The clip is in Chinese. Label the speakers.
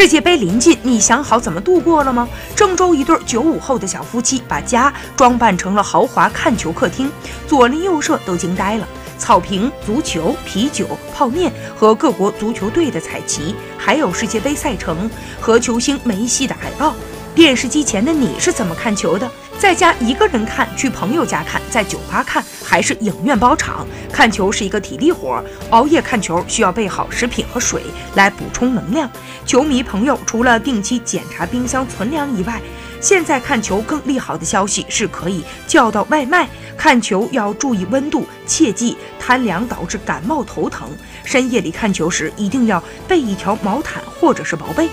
Speaker 1: 世界杯临近，你想好怎么度过了吗？郑州一对九五后的小夫妻把家装扮成了豪华看球客厅，左邻右舍都惊呆了。草坪、足球、啤酒、泡面和各国足球队的彩旗，还有世界杯赛程和球星梅西的海报。电视机前的你是怎么看球的？在家一个人看，去朋友家看，在酒吧看，还是影院包场？看球是一个体力活，熬夜看球需要备好食品和水来补充能量。球迷朋友除了定期检查冰箱存粮以外，现在看球更利好的消息是可以叫到外卖。看球要注意温度，切忌贪凉导致感冒头疼。深夜里看球时一定要备一条毛毯或者是薄被。